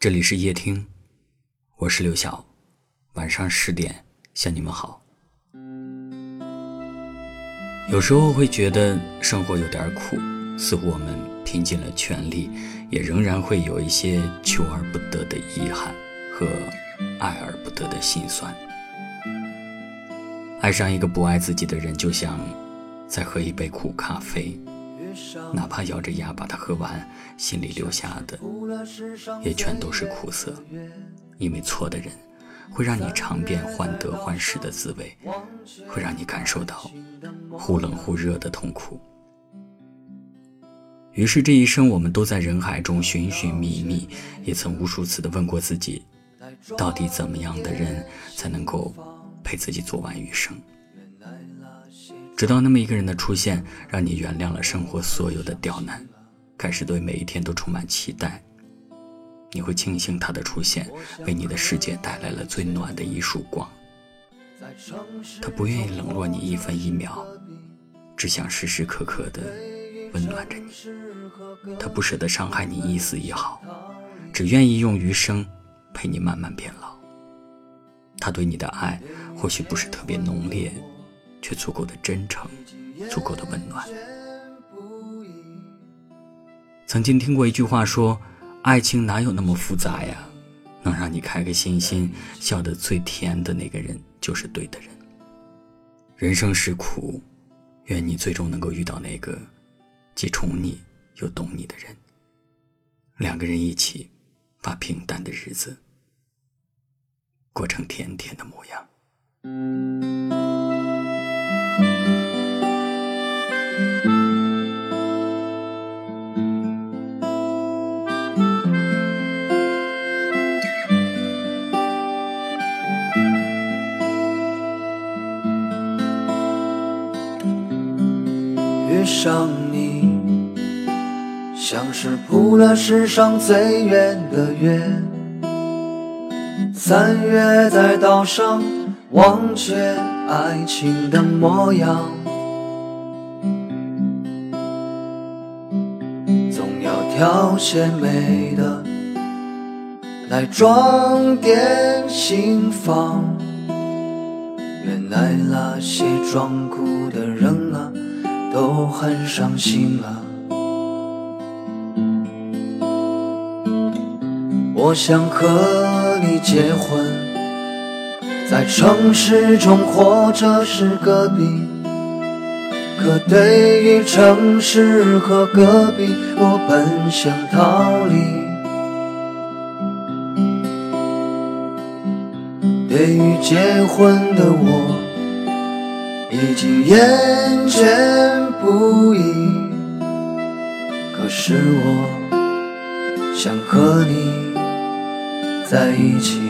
这里是夜听，我是刘晓。晚上十点向你们好。有时候会觉得生活有点苦，似乎我们拼尽了全力，也仍然会有一些求而不得的遗憾和爱而不得的心酸。爱上一个不爱自己的人，就像在喝一杯苦咖啡。哪怕咬着牙把它喝完，心里留下的也全都是苦涩。因为错的人会让你尝遍患得患失的滋味，会让你感受到忽冷忽热的痛苦。于是这一生，我们都在人海中寻寻觅觅，也曾无数次的问过自己：到底怎么样的人才能够陪自己走完余生？直到那么一个人的出现，让你原谅了生活所有的刁难，开始对每一天都充满期待。你会庆幸他的出现，为你的世界带来了最暖的一束光。他不愿意冷落你一分一秒，只想时时刻刻的温暖着你。他不舍得伤害你一丝一毫，只愿意用余生陪你慢慢变老。他对你的爱或许不是特别浓烈。却足够的真诚，足够的温暖。曾经听过一句话说：“爱情哪有那么复杂呀？能让你开开心心、笑得最甜的那个人，就是对的人。”人生是苦，愿你最终能够遇到那个既宠你又懂你的人。两个人一起，把平淡的日子过成甜甜的模样。上你，像是铺了世上最远的月。三月在岛上忘却爱情的模样，总要挑些美的来装点心房。原来那些装酷的人啊。都很伤心啊！我想和你结婚，在城市中或者是隔壁。可对于城市和隔壁，我本想逃离。对于结婚的我。已经厌倦不已，可是我想和你在一起。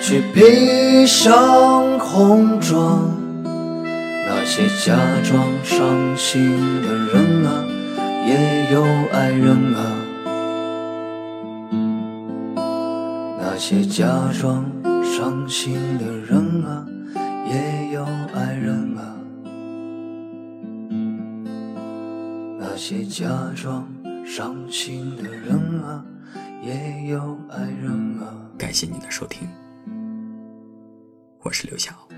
去披上红妆，那些假装伤心的人啊，也有爱人啊。那些假装伤心的人啊，也有爱人啊。那些假装伤心的人啊，也有爱人啊。感谢你的收听，我是刘晓。